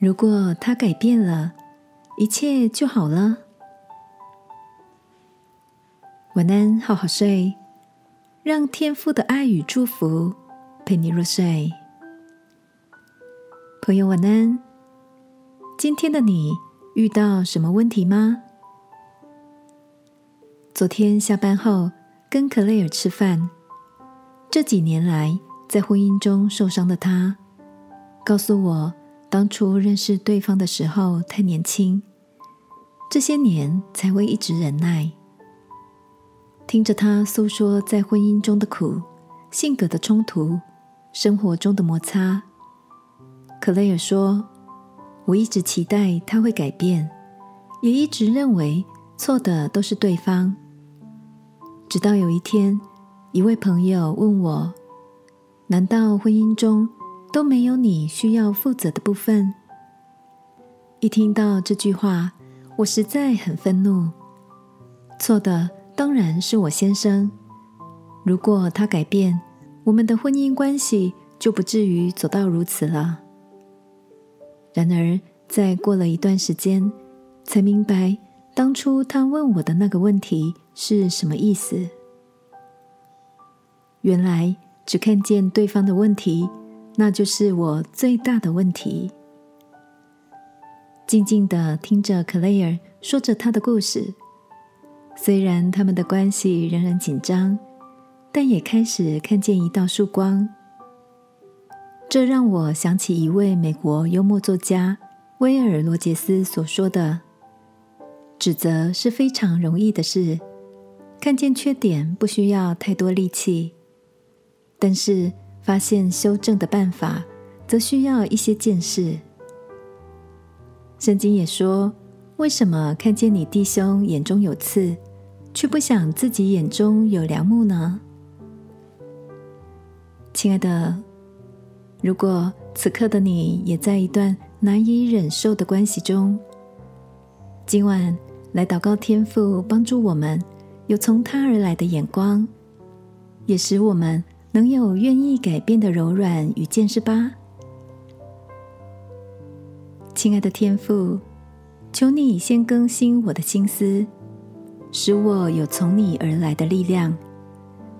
如果他改变了，一切就好了。晚安，好好睡，让天父的爱与祝福陪你入睡。朋友，晚安。今天的你遇到什么问题吗？昨天下班后跟克雷尔吃饭，这几年来在婚姻中受伤的他，告诉我。当初认识对方的时候太年轻，这些年才会一直忍耐。听着他诉说在婚姻中的苦、性格的冲突、生活中的摩擦，克雷尔说：“我一直期待他会改变，也一直认为错的都是对方。直到有一天，一位朋友问我：难道婚姻中？”都没有你需要负责的部分。一听到这句话，我实在很愤怒。错的当然是我先生。如果他改变，我们的婚姻关系就不至于走到如此了。然而，在过了一段时间，才明白当初他问我的那个问题是什么意思。原来只看见对方的问题。那就是我最大的问题。静静的听着克莱尔说着他的故事，虽然他们的关系仍然紧张，但也开始看见一道曙光。这让我想起一位美国幽默作家威尔·罗杰斯所说的：“指责是非常容易的事，看见缺点不需要太多力气，但是。”发现修正的办法，则需要一些见识。圣经也说：“为什么看见你弟兄眼中有刺，却不想自己眼中有良木呢？”亲爱的，如果此刻的你也在一段难以忍受的关系中，今晚来祷告天父，帮助我们有从他而来的眼光，也使我们。能有愿意改变的柔软与见识吧，亲爱的天父，求你先更新我的心思，使我有从你而来的力量，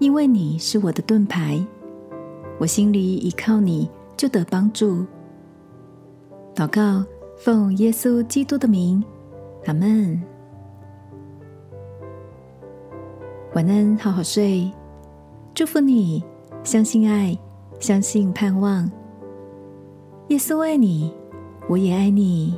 因为你是我的盾牌，我心里依靠你就得帮助。祷告，奉耶稣基督的名，阿门。晚安，好好睡，祝福你。相信爱，相信盼望。耶稣爱你，我也爱你。